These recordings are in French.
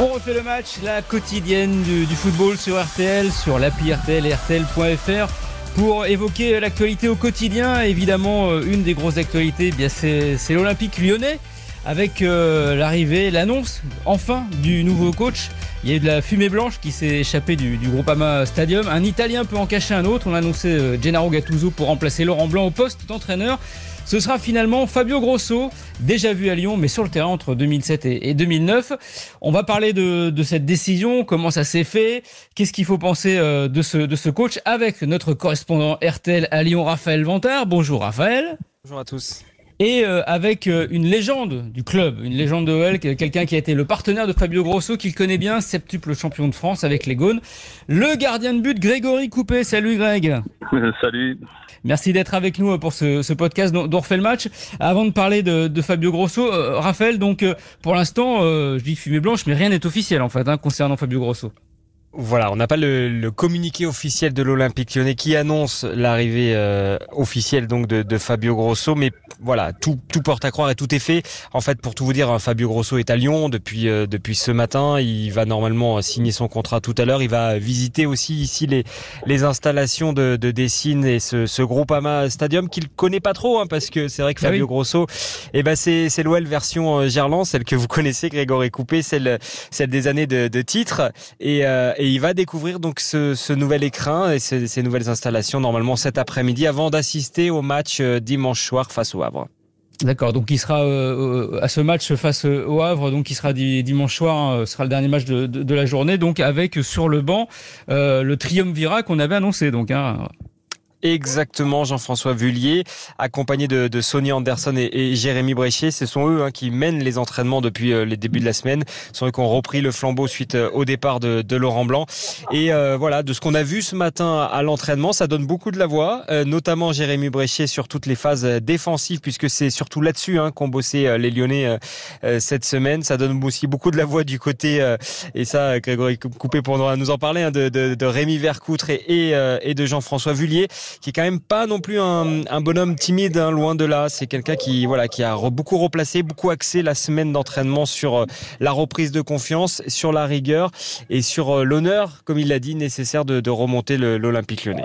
On refait le match, la quotidienne du, football sur RTL, sur l'appli RTL et RTL.fr pour évoquer l'actualité au quotidien. Évidemment, euh, une des grosses actualités, eh bien c'est c'est l'Olympique lyonnais avec euh, l'arrivée, l'annonce enfin du nouveau coach. Il y a eu de la fumée blanche qui s'est échappée du, du Groupama Stadium. Un Italien peut en cacher un autre. On a annoncé euh, Gennaro Gattuso pour remplacer Laurent Blanc au poste d'entraîneur. Ce sera finalement Fabio Grosso, déjà vu à Lyon, mais sur le terrain entre 2007 et et 2009. On va parler de, de cette décision, comment ça s'est fait, qu'est-ce qu'il faut penser euh, de ce, de ce coach avec notre correspondant RTL à Lyon, Raphaël Vantard. Bonjour Raphaël. Bonjour à tous. Et euh, avec euh, une légende du club, une légende de OL, quelqu'un qui a été le partenaire de Fabio Grosso, qu'il connaît bien, septuple champion de France avec les Gaunes, le gardien de but Grégory Coupé. Salut Greg. Salut. Merci d'être avec nous pour ce, podcast dont, le match. Avant de parler de, Fabio Grosso, euh, Raphaël, donc euh, pour l'instant, euh, je dis fumée blanche, mais rien n'est officiel en fait hein, concernant Fabio Grosso. Voilà, on n'a pas le, le communiqué officiel de l'Olympique lyonnais qui annonce l'arrivée euh, officielle donc de, de Fabio Grosso, mais voilà, tout, tout porte à croire et tout est fait. En fait, pour tout vous dire, hein, Fabio Grosso est à Lyon depuis euh, depuis ce matin. Il va normalement signer son contrat tout à l'heure. Il va visiter aussi ici les les installations de, de Dessine et ce, ce Groupama Stadium qu'il connaît pas trop, hein, parce que c'est vrai que Ah Fabio oui. Grosso, eh ben c'est c'est l'OL version euh, Gerland, celle que vous connaissez, Grégory Coupé, celle celle des années de, de titre et, euh, et il va découvrir donc ce, ce nouvel écrin et ces, ces nouvelles installations normalement cet après-midi avant d'assister au match euh, dimanche soir face au Havre. D'accord, donc il sera euh, euh, à ce match face euh, au Havre, donc il sera di- dimanche soir, hein, sera le dernier match de, de, de la journée, donc avec sur le banc euh, le triumvirat qu'on avait annoncé. Donc, hein. Exactement, Jean-François Vullier, accompagné de, de Sonny Anderson et, et Jérémy Bréchier. Ce sont eux hein, qui mènent les entraînements depuis euh, les débuts de la semaine. Ce sont eux qui ont repris le flambeau suite euh, au départ de, de Laurent Blanc. Et euh, voilà, de ce qu'on a vu ce matin à l'entraînement, ça donne beaucoup de la voix, euh, notamment Jérémy Bréchier sur toutes les phases euh, défensives, puisque c'est surtout là-dessus hein, qu'ont bossé les Lyonnais cette semaine. Ça donne aussi beaucoup de la voix du côté, et ça, Grégory Coupé pour nous en parler, hein, de, de, Rémi Vercoutre et, et, et de Jean-François Vullier qui est quand même pas non plus un, un bonhomme timide, hein, loin de là. C'est quelqu'un qui, voilà, qui a re- beaucoup replacé, beaucoup axé la semaine d'entraînement sur euh, la reprise de confiance, sur la rigueur et sur euh, l'honneur, comme il l'a dit, nécessaire de, de remonter le- l'Olympique lyonnais.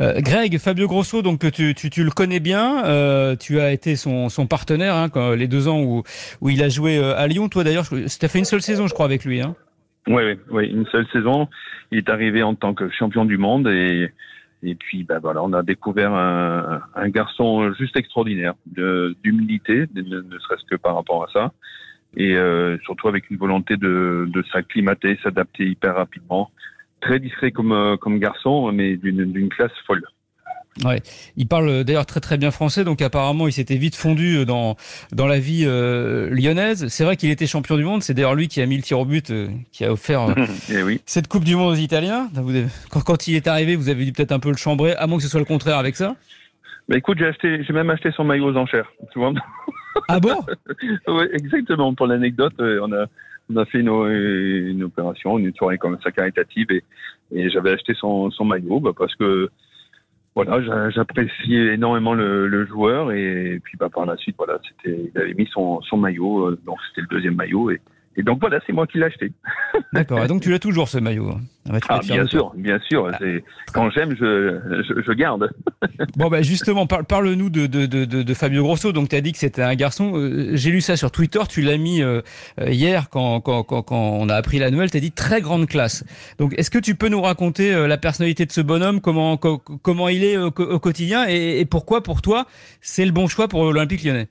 Euh, Greg, Fabio Grosso, donc tu, tu, tu le connais bien, euh, tu as été son, son partenaire hein, quand, les deux ans où, où il a joué euh, à Lyon. Toi d'ailleurs, tu as fait une seule saison, je crois, avec lui. Hein. Oui, oui, oui, une seule saison. Il est arrivé en tant que champion du monde et et puis bah voilà, on a découvert un, garçon juste extraordinaire, d'humilité, ne, serait-ce que par rapport à ça, et euh, surtout avec une volonté de, s'acclimater, s'adapter hyper rapidement. Très discret comme euh, garçon, mais d'une classe folle. Ouais. Il parle euh, d'ailleurs très très bien français, donc apparemment il s'était vite fondu euh, dans dans la vie euh, lyonnaise. C'est vrai qu'il était champion du monde. C'est d'ailleurs lui qui a mis le tir au but, euh, qui a offert euh, et oui. cette Coupe du Monde aux Italiens. Quand il est arrivé, vous avez dû peut-être un peu le chambrer, à moins que ce soit le contraire avec ça. Bah écoute, j'ai acheté, j'ai même acheté son maillot aux enchères. Tu vois. Ah bon? Oui, exactement. Pour l'anecdote, euh, on a, on a fait une, une opération, une soirée comme ça caritative et, et j'avais acheté son, son maillot bah, parce que voilà, j'a- j'appréciais énormément le, joueur et, puis bah, par la suite, voilà, c'était, il avait mis son, son maillot, euh, donc c'était le deuxième maillot et donc voilà, c'est moi qui l'ai acheté. D'accord. Et donc tu l'as toujours ce maillot. hein. Ah bah, Ah, bien sûr, bien sûr. C'est, quand j'aime, je, je, je garde. Bon, bah justement, par- parle-nous de, de, de, de, Fabio Grosso. Donc, tu as dit que c'était un garçon. Euh, J'ai lu ça sur Twitter. Tu l'as mis euh, euh, hier quand, quand, quand, quand on a appris la nouvelle. Tu as dit très grande classe. Donc, est-ce que tu peux nous raconter euh, la personnalité de ce bonhomme, comment, co- comment il est au quotidien? Et, et pourquoi, pour toi, c'est le bon choix pour l'Olympique lyonnais?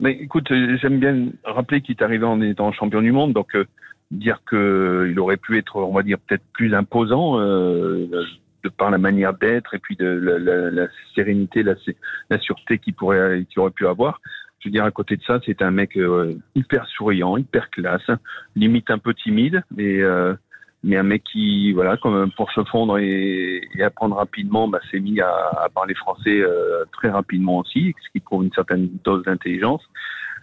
Mais écoute, euh, j'aime bien rappeler qu'il est arrivé en étant champion du monde, donc euh, dire que il aurait pu être, on va dire, peut-être plus imposant euh, de par la manière d'être et puis de la, la- la sérénité, la, la sûreté qu'il pourrait, qu'il aurait pu avoir. Je veux dire, à côté de ça, c'est un mec euh, hyper souriant, hyper classe, limite un peu timide, mais euh, mais un mec qui, voilà, comme pour se fondre et, et apprendre rapidement, bah, s'est mis à, à parler français euh, très rapidement aussi, ce qui prouve une certaine dose d'intelligence.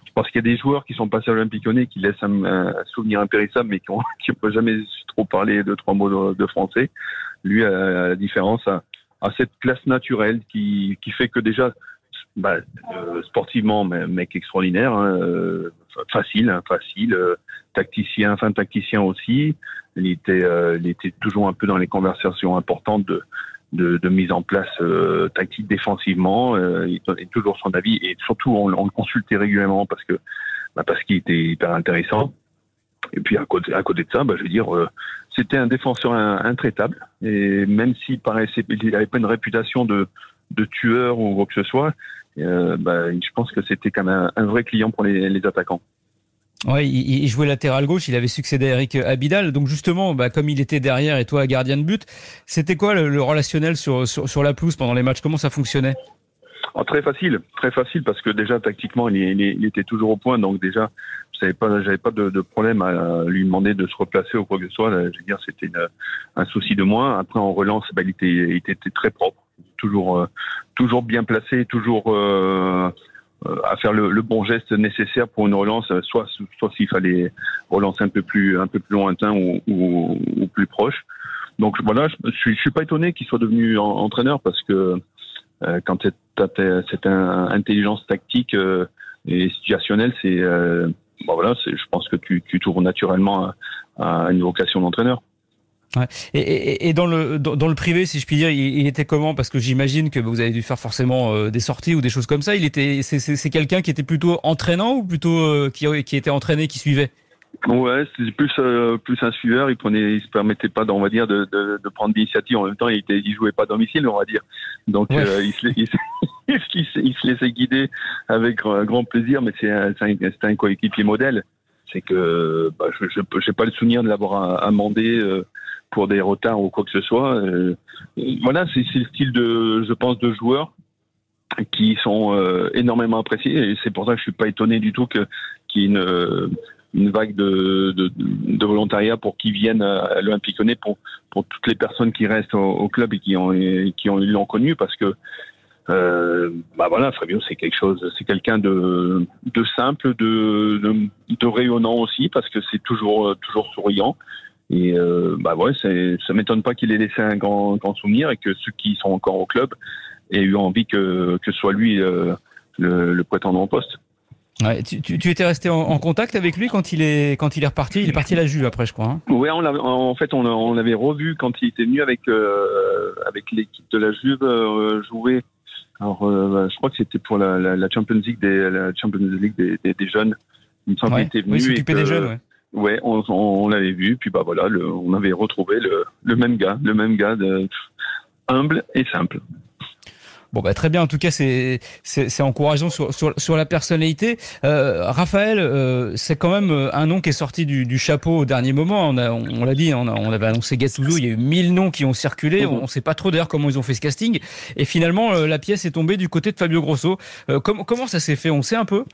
Je pense qu'il y a des joueurs qui sont passés à l'Olympique Lyonnais qui laissent un, un souvenir impérissable, mais qui ont, qui n'ont jamais trop parlé deux trois mots de, de français. Lui, à la différence, a, a cette classe naturelle qui, qui fait que déjà, bah, euh, sportivement, mec extraordinaire. Hein, euh, facile, hein, facile, tacticien, fin tacticien aussi. Il était, il était toujours un peu dans les conversations importantes de, de, de mise en place tactique défensivement. il donnait toujours son avis et surtout on, on le consultait régulièrement parce que bah, parce qu'il était hyper intéressant. Et puis à côté, à côté de ça, bah, je veux dire, euh, c'était un défenseur intraitable. Et même s'il paraissait, il n'avait pas une réputation de, de tueur ou quoi que ce soit, euh, bah, je pense que c'était quand même un, vrai client pour les, les attaquants. Ouais, il, jouait latéral gauche, il avait succédé à Eric Abidal. Donc justement, bah, comme il était derrière et toi gardien de but, c'était quoi le, relationnel sur, sur, la pelouse pendant les matchs? Comment ça fonctionnait? Oh, Très facile, très facile parce que déjà tactiquement, il, était toujours au point. Donc déjà, j'avais pas, pas de, problème à lui demander de se replacer ou quoi que ce soit. je veux dire, c'était un souci de moins. Après, en relance, bah, il, était, très propre, toujours, euh, toujours bien placé, toujours euh, à faire le, le, bon geste nécessaire pour une relance, soit, soit s'il fallait relancer un peu plus, un peu plus lointain ou, ou, ou plus proche. Donc voilà, je, je suis, pas étonné qu'il soit devenu entraîneur parce que euh, quand cette intelligence tactique et situationnelle, c'est bon voilà, je pense que tu, tu t'ouvres naturellement à, à, une vocation d'entraîneur. Ouais. Et, et, et, dans le dans, le privé, si je puis dire, il, était comment? Parce que j'imagine que vous avez dû faire forcément euh, des sorties ou des choses comme ça. Il était, c'est quelqu'un qui était plutôt entraînant ou plutôt euh, qui, qui était entraîné, qui suivait? Ouais, c'était plus euh, plus un suiveur. Il prenait, il se permettait pas, on va dire, de, de, de prendre l'initiative. En même temps, il était, il jouait pas à domicile, on va dire. Donc ouais. euh, il, se, il, il, se, il, se, laissait guider avec un grand plaisir. Mais c'est un, un, un coéquipier modèle. C'est que bah, je n'ai pas le souvenir de l'avoir amendé euh, pour des retards ou quoi que ce soit. Euh, voilà, c'est le style de, je pense, de joueurs qui sont euh, énormément appréciés. Et c'est pour ça que je suis pas étonné du tout que qu'il y ait une une vague de, de, de volontariat pour qu'ils viennent à l'Olympique Lyonnais pour, pour toutes les personnes qui restent au, au club et qui ont qui ont l'ont connu parce que euh, bah voilà Fabio c'est quelque chose c'est quelqu'un de de simple de, de, de rayonnant aussi parce que c'est toujours toujours souriant et euh, bah ouais ça m'étonne pas qu'il ait laissé un grand grand souvenir et que ceux qui sont encore au club aient eu envie que que soit lui euh, le, le prétendant au poste Ouais, tu, tu, tu, étais resté en, en, contact avec lui quand il est quand il est reparti? Il est parti à la Juve après, je crois. Hein. Ouais, on en fait on, on l'avait revu quand il était venu avec euh, avec l'équipe de la Juve euh, jouer. Alors, euh, je crois que c'était pour la, la, la, Champions League des la Champions League des, des, des jeunes. Il me semble ouais. qu'il était venu. Oui, s'occuper des jeunes. Ouais. Ouais, on, on, on l'avait vu. Puis bah voilà, le, on avait retrouvé le, le même gars, le même gars de, humble et simple. Bon, bah, très bien. En tout cas, c'est c'est encourageant sur, sur, sur, la personnalité. Euh, Raphaël, euh, c'est quand même euh, un nom qui est sorti du, du chapeau au dernier moment. On l'a on, l'a dit, on, a, on, avait annoncé Gattuso. Il y a eu mille noms qui ont circulé. On ne sait pas trop d'ailleurs comment ils ont fait ce casting. Et finalement, euh, la pièce est tombée du côté de Fabio Grosso. Comment, comment ça s'est fait? On sait un peu?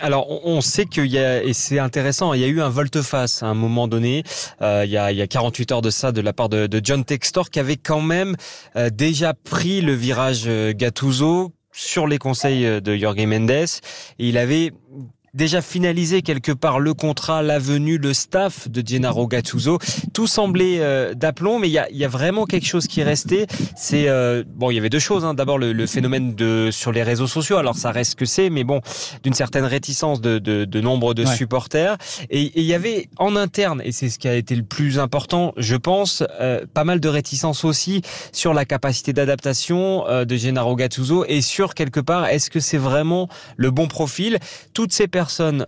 Alors, on sait qu'il y a, et c'est intéressant, il y a eu un volte-face à un moment donné, euh, il, y a, il y a 48 heures de ça, de la part de, de John Textor, qui avait quand même euh, déjà pris le virage euh, Gattuso sur les conseils euh, de Jorge Mendes. Il avait déjà finalisé quelque part le contrat, la venue, le staff de Gennaro Gattuso. Tout semblait euh, d'aplomb, mais il y a, y a, vraiment quelque chose qui est resté. C'est euh, bon, il y avait deux choses. Hein. D'abord le, le, phénomène de sur les réseaux sociaux. Alors ça reste que c'est, mais bon, d'une certaine réticence de, de, de nombre de ouais. supporters. Et il y avait en interne, et c'est ce qui a été le plus important, je pense, euh, pas mal de réticence aussi sur la capacité d'adaptation de Gennaro Gattuso et sur quelque part, est-ce que c'est vraiment le bon profil? Toutes ces personnes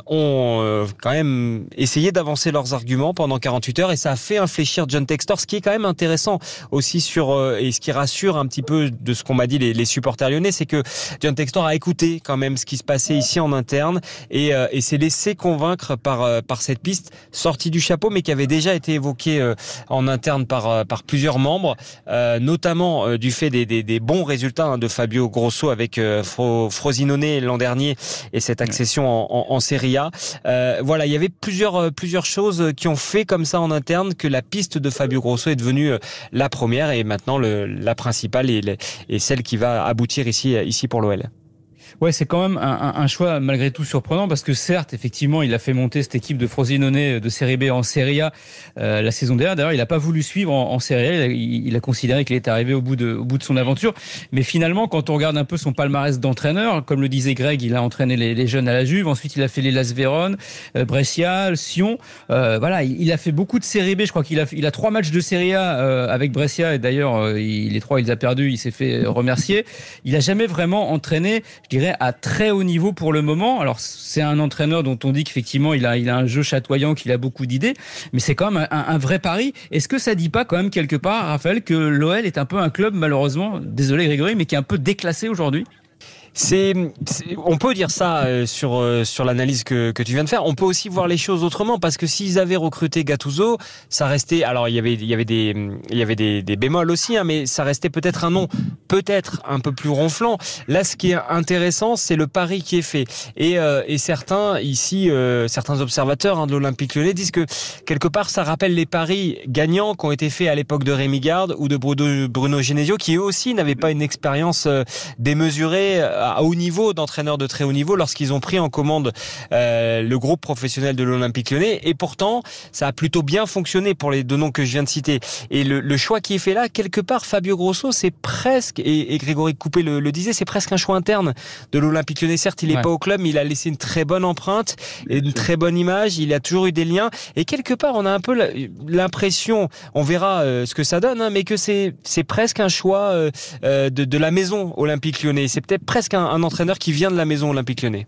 ont euh, quand même essayé d'avancer leurs arguments pendant 48 heures et ça a fait infléchir John Textor, ce qui est quand même intéressant aussi sur euh, et ce qui rassure un petit peu de ce qu'on m'a dit les, les, supporters lyonnais, c'est que John Textor a écouté quand même ce qui se passait ici en interne et, euh, et s'est laissé convaincre par par cette piste sortie du chapeau, mais qui avait déjà été évoquée en interne par par plusieurs membres, notamment du fait des, des, des, bons résultats hein, de Fabio Grosso avec Fro, Frosinone l'an dernier et cette accession en, en, en Serie A. Euh, voilà, il y avait plusieurs euh, plusieurs choses qui ont fait comme ça en interne que la piste de Fabio Grosso est devenue euh, la première et maintenant le, la principale et, et celle qui va aboutir ici ici pour l'OL. Ouais, c'est quand même un, un, choix malgré tout surprenant parce que certes, effectivement, il a fait monter cette équipe de Frosinone de Série B en Serie A euh, la saison dernière. D'ailleurs, il n'a pas voulu suivre en, en Serie A. Il a, considéré qu'il était arrivé au bout, de, au bout de son aventure. Mais finalement, quand on regarde un peu son palmarès d'entraîneur, comme le disait Greg, il a entraîné les, les, jeunes à la Juve. Ensuite, il a fait les Las Véron, euh, Brescia, Sion. Euh, voilà, il, il, a fait beaucoup de Série B. Je crois qu'il a, il a trois matchs de Série A euh, avec Brescia et d'ailleurs, euh, les trois, il les a perdus. Il s'est fait remercier. Il a jamais vraiment entraîné, je dirais à très haut niveau pour le moment. Alors c'est un entraîneur dont on dit qu'effectivement il a, un jeu chatoyant, qu'il a beaucoup d'idées, mais c'est quand même un, un vrai pari. Est-ce que ça dit pas quand même quelque part, Raphaël, que l'OL est un peu un club malheureusement, désolé Grégory, mais qui est un peu déclassé aujourd'hui? On peut dire ça euh, sur euh, sur l'analyse que, que tu viens de faire. On peut aussi voir les choses autrement parce que s'ils avaient recruté Gattuso, ça restait. Alors il y avait il y avait des il y avait des, des bémols aussi, hein, mais ça restait peut-être un nom peut-être un peu plus ronflant. Là, ce qui est intéressant, c'est le pari qui est fait. Et, euh, et certains ici, certains observateurs hein, de l'Olympique Lyonnais disent que quelque part ça rappelle les paris gagnants qui ont été faits à l'époque de Rémi Garde ou de Bruno, Bruno Genesio, qui eux aussi n'avaient pas une expérience démesurée à haut niveau, d'entraîneurs de très haut niveau, lorsqu'ils ont pris en commande euh, le groupe professionnel de l'Olympique Lyonnais. Et pourtant, ça a plutôt bien fonctionné pour les deux noms que je viens de citer. Et le, le choix qui est fait là, quelque part, Fabio Grosso, c'est presque, et, et, Grégory Coupé le, le disait, c'est presque un choix interne de l'Olympique Lyonnais. Certes, il n'est ouais. pas au club, mais il a laissé une très bonne empreinte et une très bonne image. Il a toujours eu des liens. Et quelque part, on a un peu l'impression, on verra euh, ce que ça donne, hein, mais que c'est c'est presque un choix euh, de, de la maison Olympique Lyonnais. C'est peut-être presque un, entraîneur qui vient de la maison Olympique Lyonnais.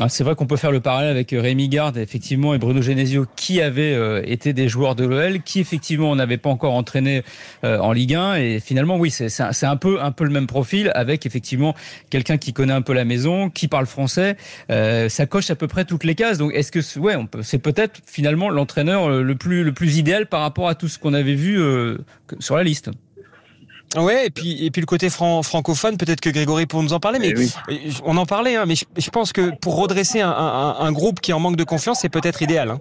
Ah, c'est vrai qu'on peut faire le parallèle avec euh, Rémi Garde, effectivement, et Bruno Genesio, qui avaient euh, été des joueurs de l'OL, qui effectivement n'avaient pas encore entraîné euh, en Ligue 1. Et finalement, oui, c'est un peu un peu le même profil, avec effectivement quelqu'un qui connaît un peu la maison, qui parle français. Ça coche à peu près toutes les cases. Donc, est-ce que ouais, c'est peut-être finalement l'entraîneur le plus idéal par rapport à tout ce qu'on avait vu sur la liste. Ouais, et puis et puis le côté fran francophone, peut-être que Grégory pour nous en parler, mais Eh oui. on en parlait, hein, mais je, je, pense que pour redresser un, un, un, groupe qui est en manque de confiance, c'est peut-être idéal. Hein.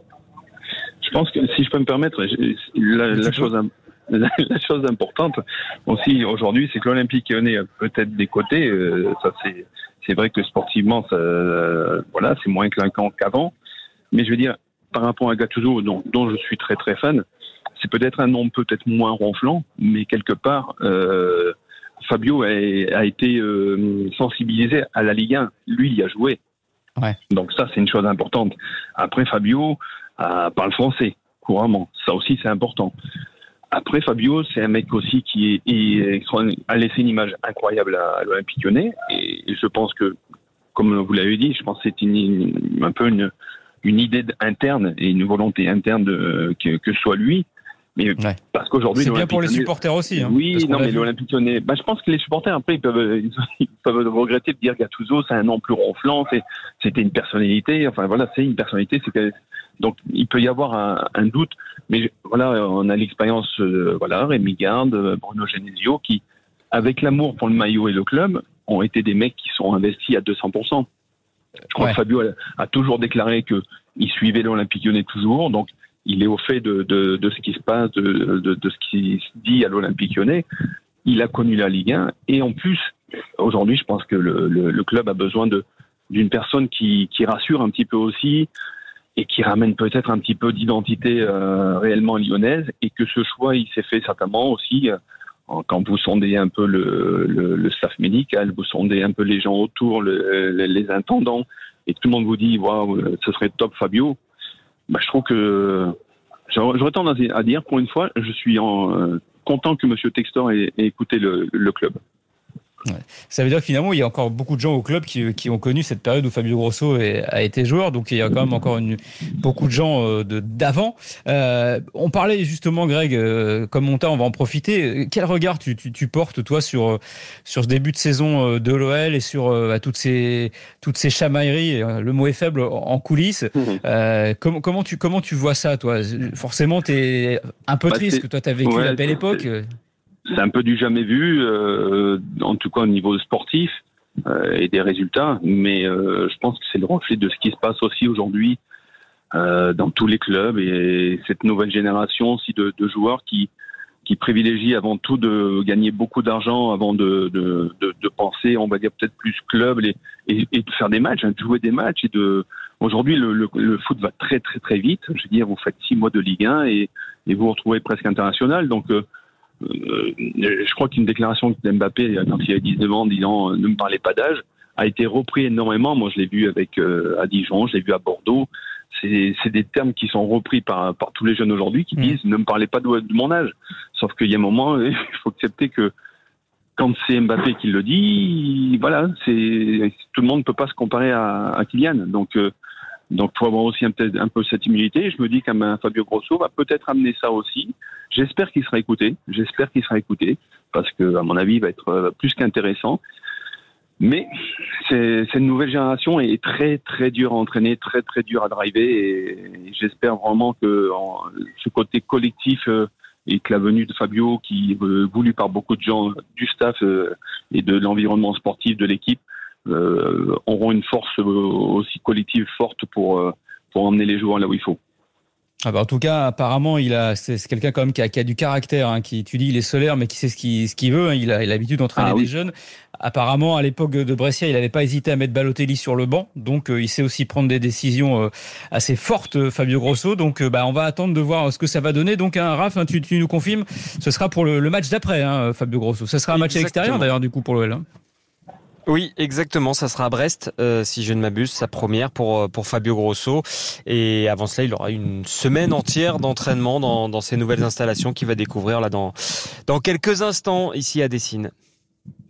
Je pense que si je peux me permettre, la, la chose la, la, chose importante aussi aujourd'hui, c'est que l'Olympique Lyonnais a peut-être des côtés. Euh, ça c'est c'est vrai que sportivement, ça, euh, voilà, c'est moins clinquant qu'avant. Mais je veux dire, par rapport à Gattuso, dont, dont je suis très très fan, c'est peut-être un nom peut-être moins ronflant, mais quelque part, euh, Fabio a, a été euh, sensibilisé à la Ligue 1. Lui, il y a joué. Ouais. Donc ça, c'est une chose importante. Après, Fabio euh, parle français couramment. Ça aussi, c'est important. Après, Fabio, c'est un mec aussi qui est, est, a laissé une image incroyable à, à l'Olympique lyonnais. Et, et, je pense que, comme vous l'avez dit, je pense que c'est une, une, un peu une, une idée interne et une volonté interne de, que, que soit lui. Mais ouais. parce qu'aujourd'hui, c'est bien pour les supporters aussi. Hein, oui, non, mais l'Olympique Lyonnais, bah, je pense que les supporters après ils peuvent, ils peuvent regretter de dire Gattuso, c'est un nom plus ronflant, c'était une personnalité. Enfin voilà, c'est une personnalité. C'est donc il peut y avoir un, un, doute, mais voilà, on a l'expérience, euh, voilà, Rémi Garde, Bruno Genesio, qui, avec l'amour pour le maillot et le club, ont été des mecs qui sont investis à 200%. Je crois ouais. que Fabio a, a toujours déclaré que il suivait l'Olympique Lyonnais toujours, donc il est au fait de, de, de, ce qui se passe, de, de, ce qui se dit à l'Olympique lyonnais. Il a connu la Ligue 1 et en plus, aujourd'hui, je pense que le, le, le club a besoin d'une personne qui, qui, rassure un petit peu aussi et qui ramène peut-être un petit peu d'identité euh, réellement lyonnaise. Et que ce choix, il s'est fait certainement aussi euh, quand vous sondez un peu le, le, le, staff médical, vous sondez un peu les gens autour, les, les intendants, et tout le monde vous dit, waouh, ce serait top Fabio bah, je trouve que j'aurais tendance à dire, pour une fois, je suis euh, content que M. Textor ait, écouté le club. Ouais. Ça veut dire que finalement, il y a encore beaucoup de gens au club qui, qui ont connu cette période où Fabio Grosso est, a été joueur. Donc, il y a quand même encore une, beaucoup de gens euh, d'avant. Euh, on parlait justement, Greg, euh, comme monta, on va en profiter. Quel regard tu, tu, tu, portes, toi, sur, sur ce début de saison euh, de l'OL et sur euh, toutes, ces, toutes ces chamailleries, le mot est faible, en coulisses mmh. comment, comment, tu, comment tu vois ça, toi? Forcément, tu es un peu bah, triste que toi, tu as vécu ouais, la belle époque c'est un peu du jamais vu, euh, en tout cas au niveau sportif euh, et des résultats. Mais euh, je pense que c'est le reflet de ce qui se passe aussi aujourd'hui euh, dans tous les clubs et cette nouvelle génération aussi de, de joueurs qui qui qui privilégie avant tout de gagner beaucoup d'argent avant de, de, de, de, penser, on va dire peut-être plus club et, et, et, de faire des matchs, hein, de jouer des matchs. Et de aujourd'hui, le, le, le, foot va très très très vite. Je veux dire, vous faites six mois de Ligue 1 et, et vous vous retrouvez presque international. Donc, euh je crois qu'une déclaration de Mbappé quand il a 19 ans, disant ne me parlez pas d'âge, a été repris énormément. Moi, je l'ai vu avec euh, à Dijon, je l'ai vu à Bordeaux c'est des termes qui sont repris par, par tous les jeunes aujourd'hui qui mmh. disent ne me parlez pas de, de mon âge. Sauf qu'il y a un moment, il faut accepter que quand c'est Mbappé qui le dit, voilà, c'est tout le monde ne peut pas se comparer à, à Kylian. Donc, euh, donc, faut avoir aussi un, peu cette humilité. Je me dis qu'un Fabio Grosso va peut-être amener ça aussi. J'espère qu'il sera écouté. J'espère qu'il sera écouté parce que, à mon avis, il va être euh, plus qu'intéressant. Mais cette nouvelle génération est très très dure à entraîner, très très dure à driver et, j'espère vraiment que ce côté collectif euh, et que la venue de Fabio, qui est euh, voulu par beaucoup de gens du staff et de l'environnement sportif de l'équipe, auront une force aussi collective forte pour pour emmener les joueurs là où il faut. Ah bah en tout cas, apparemment, il a, c'est quelqu'un quand même qui a, qui a du caractère, hein, qui, tu dis, il est solaire, mais qui sait ce qu'il ce qu'il veut. Hein, il a l'habitude d'entraîner ah des jeunes. Apparemment, à l'époque de Brescia, il n'avait pas hésité à mettre Balotelli sur le banc, donc euh, il sait aussi prendre des décisions euh, assez fortes, euh, Fabio Grosso. Donc, bah, on va attendre de voir ce que ça va donner. Donc, hein, Raph, tu, tu, nous confirmes, ce sera pour le, le match d'après, hein, Fabio Grosso. Ce sera un match à l'extérieur d'ailleurs, du coup, pour l'OL. Oui, exactement. Ça sera à Brest, euh, si je ne m'abuse, sa première pour euh, pour Fabio Grosso. Et avant cela, il aura une semaine entière d'entraînement dans, dans ces nouvelles installations qu'il va découvrir là dans dans quelques instants ici à Dessine.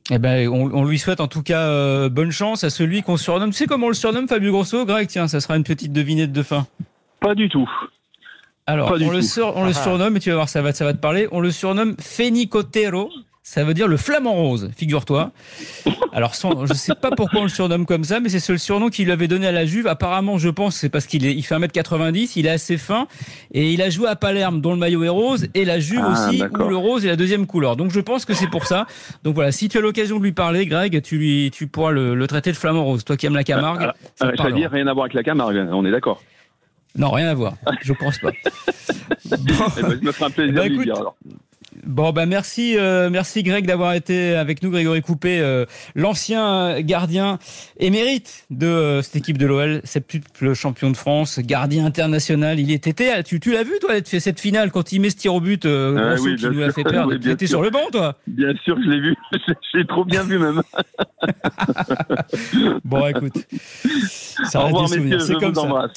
Eh ben, on, lui souhaite en tout cas euh, bonne chance à celui qu'on surnomme. Tu sais comment on le surnomme, Fabio Grosso Greg, tiens, ça sera une petite devinette de fin. Pas du tout. Alors, on, le, on le, surnomme, et tu vas voir, ça va, ça va te parler. On le surnomme Fenicotero ça veut dire le flamant rose, figure-toi. Alors, son, je sais pas pourquoi on le surnomme comme ça, mais c'est le surnom qu'il lui avait donné à la Juve. Apparemment, je pense, c'est parce qu'il il fait 1m90, il est assez fin, et il a joué à Palerme, dont le maillot est rose, et la Juve ah, aussi, où le rose est la deuxième couleur. Donc, je pense que c'est pour ça. Donc voilà, si tu as l'occasion de lui parler, Greg, tu, lui, tu pourras le, traiter de flamant rose. Toi qui aimes la Camargue. Ah, ah, je dire, rien à voir avec la Camargue, on est d'accord. Non, rien à voir. Je pense pas. bon. Eh ben, je me ferai un plaisir bah, de lui dire alors. Bon, bah merci, euh, merci Greg d'avoir été avec nous, Grégory Coupé, euh, l'ancien gardien émérite de euh, cette équipe de l'OL, septuple champion de France, gardien international. Il était, tu, tu l'as vu toi, cette finale quand il met ce tir au but, ah, oui, qui nous a fait perdre. tu étais sur le banc, toi Bien sûr, je l'ai vu. J'ai trop bien vu même. bon, écoute, ça C'est comme ça.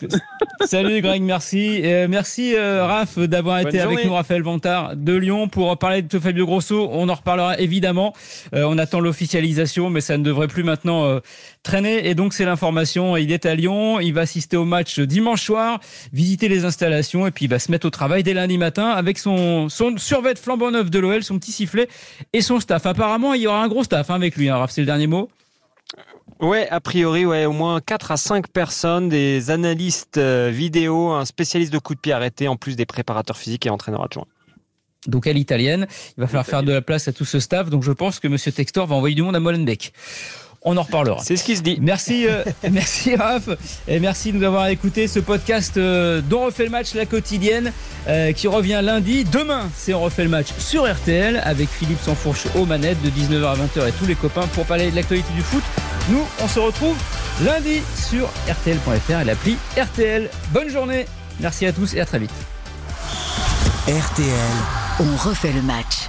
Salut Greg, merci, merci Raph d'avoir été avec nous, Raphaël Vantard de Lyon pour parler de Fabio Grosso, on en reparlera évidemment. Euh, on attend l'officialisation, mais ça ne devrait plus maintenant euh, traîner. Et donc c'est l'information. Il est à Lyon, il va assister au match dimanche soir, visiter les installations et puis il va se mettre au travail dès lundi matin avec son, son survêt flambant neuf de l'OL, son petit sifflet et son staff. Apparemment, il y aura un gros staff hein, avec lui. Hein, Raph, c'est le dernier mot. Ouais, a priori, ouais, au moins 4 à 5 personnes, des analystes euh, vidéo, un spécialiste de coups de pied arrêté, en plus des préparateurs physiques et entraîneurs adjoints donc à l'italienne. Il va falloir faire de la place à tout ce staff. Donc je pense que Monsieur Textor va envoyer du monde à Molenbeek. On en reparlera. C'est ce qui se dit. Merci, euh, merci Raph, et merci de nous avoir écouté ce podcast euh, dont refait le match la quotidienne, euh, qui revient lundi. Demain, c'est on refait le match sur RTL avec Philippe Sansfourche aux manettes de 19h à 20h et tous les copains pour parler de l'actualité du foot. Nous, on se retrouve lundi sur RTL.fr et l'appli RTL. Bonne journée. Merci à tous et à très vite. RTL. On refait le match.